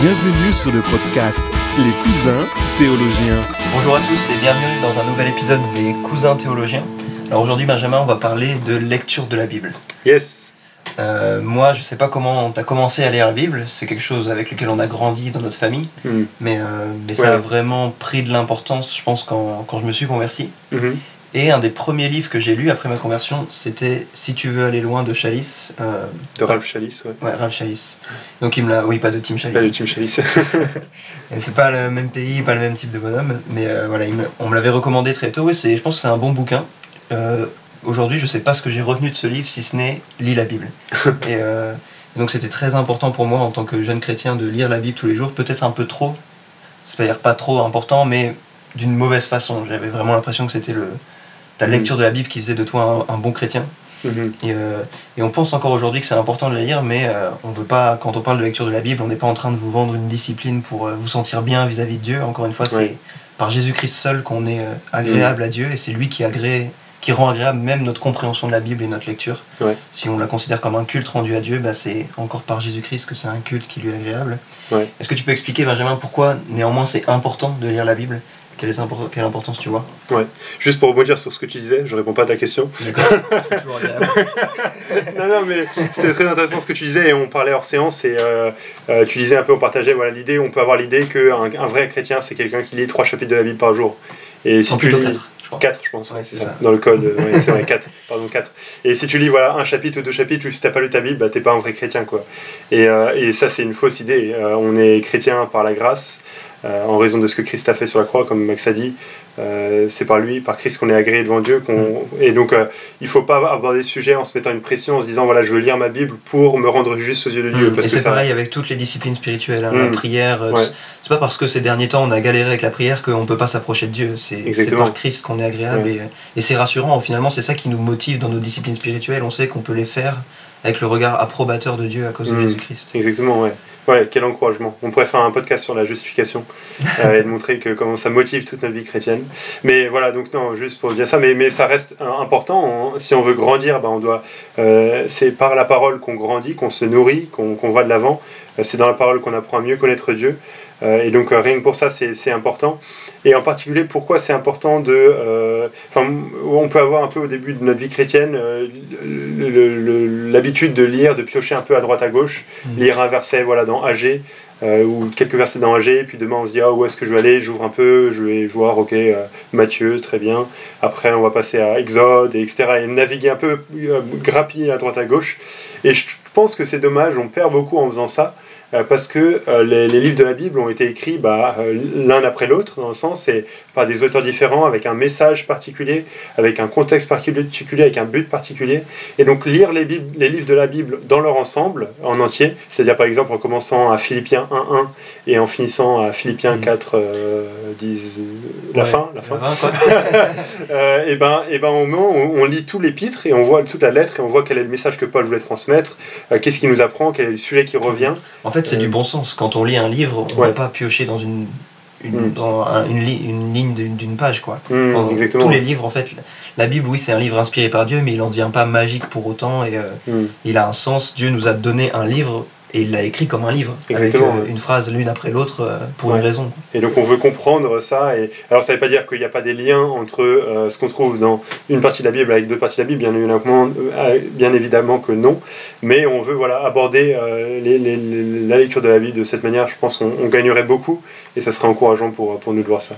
Bienvenue sur le podcast Les cousins théologiens. Bonjour à tous et bienvenue dans un nouvel épisode des cousins théologiens. Alors aujourd'hui Benjamin, on va parler de lecture de la Bible. Yes. Euh, moi, je sais pas comment tu as commencé à lire la Bible, c'est quelque chose avec lequel on a grandi dans notre famille, mais, euh, mais ça Ouais. a vraiment pris de l'importance, je pense, quand, quand je me suis converti. Mhm. Et un des premiers livres que j'ai lu après ma conversion, c'était Si tu veux aller loin de Chalice, euh, De Ralph Chalice, ouais. ouais, Ralph Chalice. Donc il me l'a, oui, pas de Tim Chalice. Pas de Tim Chalice. C'est pas le même pays, pas le même type de bonhomme, mais euh, voilà, me- on me l'avait recommandé très tôt et c'est, je pense que c'est un bon bouquin. Euh, Aujourd'hui, je sais pas ce que j'ai retenu de ce livre si ce n'est lis la Bible. et donc c'était très important pour moi en tant que jeune chrétien de lire la Bible tous les jours, peut-être un peu trop, c'est-à-dire pas trop important, mais d'une mauvaise façon. J'avais vraiment l'impression que c'était le ta lecture de la Bible qui faisait de toi un, un bon chrétien. Mhm. Et, euh, et on pense encore aujourd'hui que c'est important de la lire, mais euh, on veut pas, quand on parle de lecture de la Bible, on n'est pas en train de vous vendre une discipline pour euh, vous sentir bien vis-à-vis de Dieu. Encore une fois, c'est par Jésus-Christ seul qu'on est agréable à Dieu, et c'est lui qui, agrée, qui rend agréable même notre compréhension de la Bible et notre lecture. Ouais. Si on la considère comme un culte rendu à Dieu, bah, c'est encore par Jésus-Christ que c'est un culte qui lui est agréable. Ouais. Est-ce que tu peux expliquer, Benjamin, pourquoi néanmoins c'est important de lire la Bible? Quelle, est impor- quelle importance tu vois Juste pour rebondir sur ce que tu disais, je réponds pas à ta question. D'accord C'est toujours agréable. non, non, mais c'était très intéressant ce que tu disais et on parlait hors séance et euh, euh, tu disais un peu, on partageait voilà, l'idée, on peut avoir l'idée qu'un un vrai chrétien c'est quelqu'un qui lit trois chapitres de la Bible par jour. Et si tu lis. quatre, je crois. 4 je pense, Ouais, c'est ça. ça. dans le code, euh, ouais, c'est vrai, 4, pardon, 4. Et si tu lis voilà, un chapitre ou deux chapitres, ou si t'as pas lu ta Bible, bah, t'es pas un vrai chrétien, quoi. Et, euh, et ça, c'est une fausse idée. Euh, on est chrétien par la grâce, en raison de ce que Christ a fait sur la croix, comme Max a dit. Euh, c'est par lui, par Christ qu'on est agréé devant Dieu. qu'on Et donc, euh, il faut pas aborder le sujet en se mettant une pression, en se disant, voilà, je veux lire ma Bible pour me rendre juste aux yeux de Dieu. Mm. Parce Et c'est ça... pareil avec toutes les disciplines spirituelles, hein, la Mm. prière. euh, Ouais. C'est pas parce que ces derniers temps on a galéré avec la prière qu'on peut pas s'approcher de Dieu. C'est par Christ qu'on est agréable et, et c'est rassurant. Finalement, c'est ça qui nous motive dans nos disciplines spirituelles. On sait qu'on peut les faire avec le regard approbateur de Dieu à cause de Mm. Jésus-Christ. Exactement, ouais. Ouais, quel encouragement. On pourrait faire un podcast sur la justification euh, et de montrer que comment ça motive toute notre vie chrétienne. Mais voilà, donc non, juste pour dire ça, mais, mais ça reste important. On- si on veut grandir, bah, on doit. euh, c'est par la parole qu'on grandit, qu'on se nourrit, qu'on va de l'avant. Euh, c'est dans la parole qu'on apprend à mieux connaître Dieu. Euh, et donc rien que pour ça, c'est important. Et en particulier, pourquoi c'est important de... euh, on peut avoir un peu au début de notre vie chrétienne l'habitude de lire, de piocher un peu à droite à gauche, Mm. lire un verset voilà, dans AG, euh, ou quelques versets dans puis demain on se dit ah, où est-ce que je vais aller, j'ouvre un peu, je vais voir, ok, euh, Matthieu, très bien. Après on va passer à Exode, et etc. Et naviguer un peu, euh, grappiller à droite à gauche. Et je pense que c'est dommage, on perd beaucoup en faisant ça. Euh, Parce que euh, les, les livres de la Bible ont été écrits bah, euh, l'un après l'autre, dans le sens, c'est par des auteurs différents, avec un message particulier, avec un contexte particulier, avec un but particulier. Et donc lire les, Bibles- les livres de la Bible dans leur ensemble, en entier, c'est-à-dire par exemple en commençant à Philippiens 1.1 et en finissant à Philippiens Mm. 4, euh, 10, la Ouais, fin, la fin. Euh, et ben, et ben au moment où on lit tout l'épître et on voit toute la lettre et on voit quel est le message que Paul voulait transmettre, euh, qu'est-ce qu'il nous apprend, quel est le sujet qui revient. En fait, c'est Euh, du bon sens. Quand on lit un livre, on Ouais. va pas piocher dans une, une, Mm. dans un- une, li- une ligne d'une page. quoi. Exactement. Tous les livres, en fait, la Bible, oui, c'est un livre inspiré par Dieu, mais il n'en devient pas magique pour autant. Et euh, Hmm. il a un sens. Dieu nous a donné un livre et il l'a écrit comme un livre, Exactement, avec euh, une phrase l'une après l'autre euh, pour Ouais. une raison. Et donc on veut comprendre ça. Et alors ça ne veut pas dire qu'il n'y a pas des liens entre euh, ce qu'on trouve dans une partie de la Bible avec d'autres parties de la Bible, bien évidemment, bien évidemment que non. Mais on veut voilà aborder euh, les- les- les- la lecture de la Bible de cette manière. Je pense qu'on on gagnerait beaucoup et ça serait encourageant pour, pour nous de voir ça.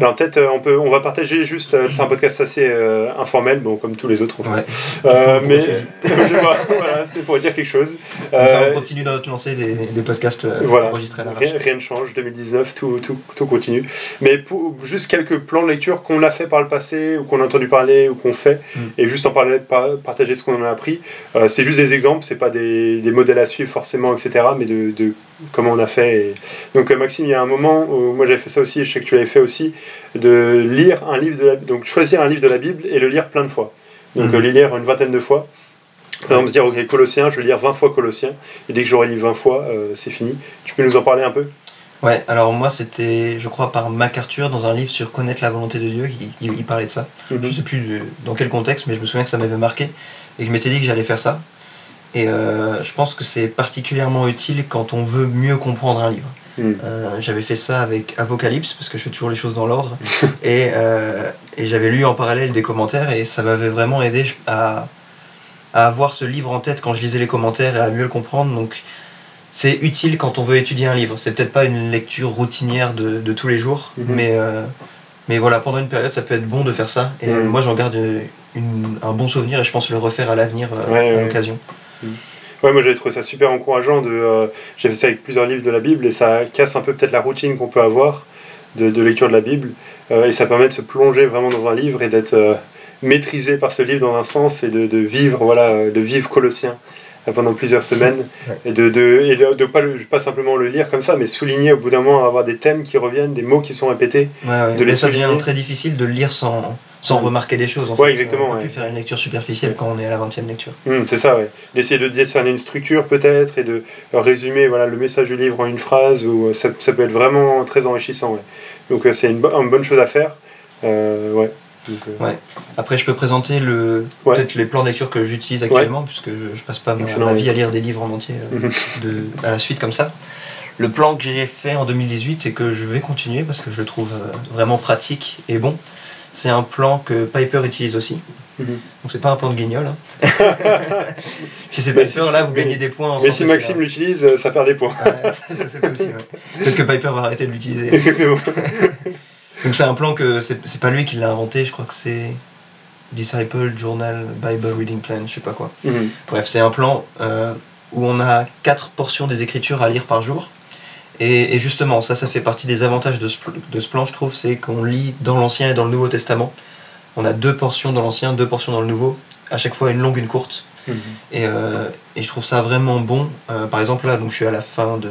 Alors peut-être euh, on peut on va partager juste. euh, c'est un podcast assez euh, informel, bon comme tous les autres. en fait. Ouais. Euh, mais je pas, voilà, c'est pour dire quelque chose. Enfin, on continue notre lancée des, des podcasts voilà. enregistrés à la Rien, rien ne change, 2019, tout, tout, tout continue. Mais pour, juste quelques plans de lecture qu'on a fait par le passé, ou qu'on a entendu parler, ou qu'on fait, Mm. et juste en parler, par- partager ce qu'on en a appris. C'est juste des exemples, c'est pas des, des modèles à suivre forcément, etc., mais de, de comment on a fait. et- Donc euh, Maxime, il y a un moment où moi j'avais fait ça aussi, je sais que tu l'avais fait aussi, de lire un livre de la donc choisir un livre de la Bible et le lire plein de fois. Donc Mm. le lire une vingtaine de fois. Par exemple, se dire, ok, Colossiens, je vais lire 20 fois Colossiens, et dès que j'aurai lu 20 fois, euh, c'est fini. Tu peux nous en parler un peu? Ouais, alors moi c'était, je crois, par MacArthur dans un livre sur connaître la volonté de Dieu, il, il- il parlait de ça. Mhm. Je sais plus dans quel contexte, mais je me souviens que ça m'avait marqué et que je m'étais dit que j'allais faire ça. Et euh, je pense que c'est particulièrement utile quand on veut mieux comprendre un livre. Mm. Euh, j'avais fait ça avec Apocalypse, parce que je fais toujours les choses dans l'ordre. et euh, et j'avais lu en parallèle des commentaires, et ça m'avait vraiment aidé à, à avoir ce livre en tête quand je lisais les commentaires et à mieux le comprendre. Donc c'est utile quand on veut étudier un livre. C'est peut-être pas une lecture routinière de, de tous les jours, Mhm. mais, euh, mais voilà, pendant une période, ça peut être bon de faire ça. Et moi, j'en garde une- un bon souvenir et je pense le refaire à l'avenir Ouais, à ouais. l'occasion. Ouais, moi j'avais trouvé ça super encourageant. De, euh, j'ai fait ça avec plusieurs livres de la Bible et ça casse un peu peut-être la routine qu'on peut avoir de, lecture de la Bible. Euh, et ça permet de se plonger vraiment dans un livre et d'être euh, maîtrisé par ce livre dans un sens et de, de vivre, voilà, de vivre Colossien pendant plusieurs semaines Ouais. et de, de, et de, de pas, le- pas simplement le lire comme ça, mais souligner au bout d'un moment, avoir des thèmes qui reviennent, des mots qui sont répétés. Ouais, ouais. De Mais les ça devient très difficile de le lire sans, sans remarquer des choses. En Ouais, fait. exactement, On peut plus faire une lecture superficielle quand on est à la 20 e lecture. Hum, c'est ça, ouais. D'essayer de discerner une structure peut-être et de résumer voilà, le message du livre en une phrase, ou euh, ça, ça peut être vraiment très enrichissant. Donc euh, c'est une, bo- une bonne chose à faire. Euh, ouais. Donc, euh, Ouais. Après, je peux présenter le Ouais. peut-être les plans de lecture que j'utilise actuellement, puisque je, je passe pas ma, ma vie à lire des livres en entier euh, Mhm. de, à la suite comme ça. Le plan que j'ai fait en 2018 et que je vais continuer parce que je le trouve euh, vraiment pratique et bon, c'est un plan que Piper utilise aussi. Mhm. Donc c'est pas un plan de guignol. hein. si c'est Piper, si- là vous mais- gagnez des points. en Mais si Maxime l'utilise, ça perd des points. Ouais, ça c'est possible. ouais. Peut-être que Piper va arrêter de l'utiliser. Donc c'est un plan que c'est pas lui qui l'a inventé, je crois que c'est Disciple Journal Bible Reading Plan, je sais pas quoi. Mhm. Bref, c'est un plan euh, où on a quatre portions des Écritures à lire par jour. Et, et justement, ça, ça fait partie des avantages de ce, de ce plan, je trouve, c'est qu'on lit dans l'Ancien et dans le Nouveau Testament. On a deux portions dans l'Ancien, deux portions dans le Nouveau, à chaque fois une longue, une courte. Mhm. Et, euh, et je trouve ça vraiment bon. Euh, par exemple, là, donc, je suis à la fin de.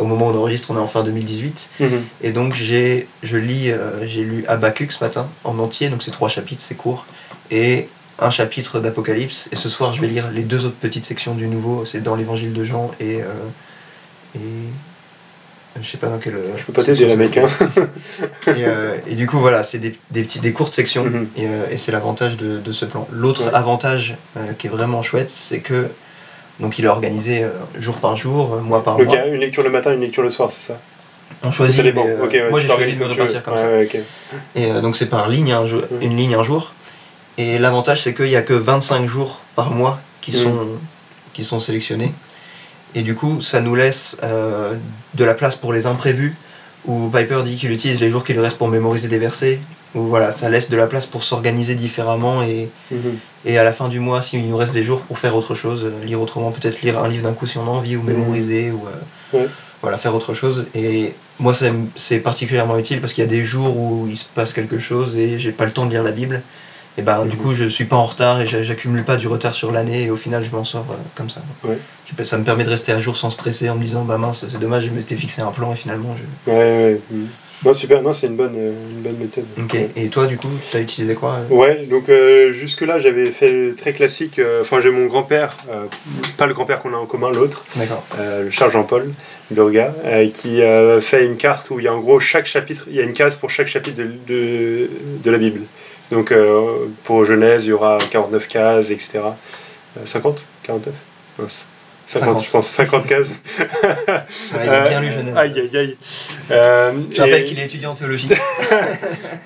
Au moment où on enregistre, on est en fin 2018. Mhm. Et donc j'ai, je lis, euh, j'ai lu Habakkuk ce matin en entier, donc c'est trois chapitres, c'est court, et un chapitre d'Apocalypse. Et ce soir, je vais lire les deux autres petites sections du Nouveau, c'est dans l'Évangile de Jean et euh, et je sais pas dans quelle. Je peux pas t'aider mec. hein. Et, euh, et du coup, voilà, c'est des, des, petits, des courtes sections, Mhm. et, euh, et c'est l'avantage de, de ce plan. L'autre Ouais. avantage euh, qui est vraiment chouette, c'est que donc il est organisé euh, jour par jour, euh, mois par Donc il mois. y a une lecture le matin, une lecture le soir, c'est ça? On choisit, euh, ouais, moi j'ai choisi de me veux. comme Ouais, ça. ouais. Et euh, donc c'est par ligne, un jour- une ligne un jour. Et l'avantage c'est qu'il n'y a que 25 jours par mois qui sont, qui sont sélectionnés. Et du coup ça nous laisse euh, de la place pour les imprévus, où Piper dit qu'il utilise les jours qui lui restent pour mémoriser des versets. Où voilà, ça laisse de la place pour s'organiser différemment et, Mhm. et à la fin du mois, s'il nous reste des jours pour faire autre chose, euh, lire autrement, peut-être lire un livre d'un coup si on a envie, ou mémoriser, ou euh, Ouais. voilà, faire autre chose. Et moi, c'est particulièrement utile parce qu'il y a des jours où il se passe quelque chose et j'ai pas le temps de lire la Bible. Et ben, du coup, je suis pas en retard et j'a- j'accumule pas du retard sur l'année et au final, je m'en sors euh, comme ça. Ouais. Ça me permet de rester à jour sans stresser en me disant, bah mince, c'est dommage, je m'étais fixé un plan et finalement, je. Ouais, ouais. mhm. Non, super, non, c'est une bonne, euh, une bonne méthode. Ok. Ouais. Et toi, du coup, t'as utilisé quoi euh? Ouais, donc euh, jusque-là, j'avais fait très classique. euh, Enfin, j'ai mon grand-père, euh, pas le grand-père qu'on a en commun, l'autre, le Charles Jean-Paul Burga, euh, qui fait une carte où il y a en gros chaque chapitre, il y a une case pour chaque chapitre de, de, de la Bible. Donc euh, pour Genèse, il y aura 49 cases, etc. Euh, 50 49 Mince. 50, 50. je pense, 50 cases. Ouais, il a bien lu Genèse. Aïe, aïe, aïe. Euh, Je rappelle et- qu'il est étudiant en théologie.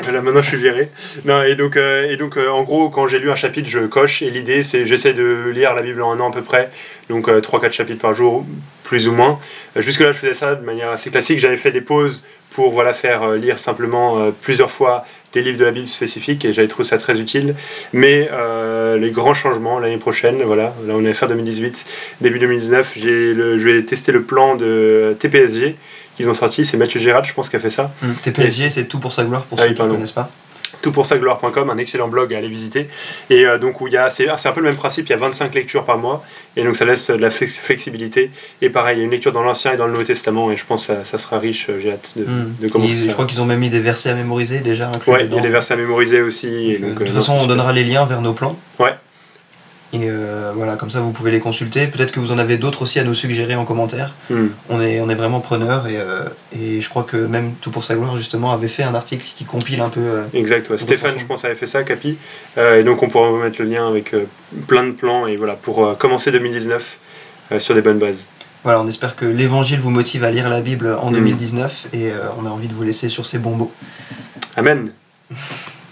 Voilà, maintenant je suis viré. Non, et donc, euh, et donc euh, en gros, quand j'ai lu un chapitre, je coche. Et l'idée, c'est j'essaie de lire la Bible en un an à peu près. Donc 3-4 chapitres par jour, plus ou moins. Euh, Jusque-là, je faisais ça de manière assez classique. J'avais fait des pauses pour voilà, faire euh, lire simplement euh, plusieurs fois des livres de la Bible spécifiques. Et j'avais trouvé ça très utile. Mais euh, les grands changements l'année prochaine, voilà, là on est fin 2018, début 2019, j'ai le, je vais tester le plan de TPSG qu'ils ont sorti. C'est Mathieu Gérard, je pense, qui a fait ça. Hum, TPSG, c'est tout pour sa gloire pour Ah ceux qui ne connaissent pas. toutpoursagloire.com, un excellent blog à aller visiter. Et euh, donc, où il y a, c'est, c'est un peu le même principe, il y a 25 lectures par mois, et donc ça laisse de la flex- flexibilité. Et pareil, il y a une lecture dans l'Ancien et dans le Nouveau Testament, et je pense que ça, ça sera riche, euh, j'ai hâte de, de commencer Et ça. Je crois qu'ils ont même mis des versets à mémoriser déjà Ouais, il y a des versets à mémoriser aussi. et Donc, euh, donc, de euh, toute façon, on donnera les liens vers nos plans. Ouais. Et euh, voilà, comme ça vous pouvez les consulter. Peut-être que vous en avez d'autres aussi à nous suggérer en commentaire. Hmm. On est, on est vraiment preneurs et, euh, et je crois que même Tout pour sa gloire justement avait fait un article qui compile un peu. euh, Exact, ouais. Stéphane, je pense, avait fait ça, Capi. Euh, et donc, on pourra vous mettre le lien avec plein de plans et voilà, pour commencer 2019 euh, sur des bonnes bases. Voilà, on espère que l'évangile vous motive à lire la Bible en Mm. 2019 et euh, on a envie de vous laisser sur ces bons mots. Amen.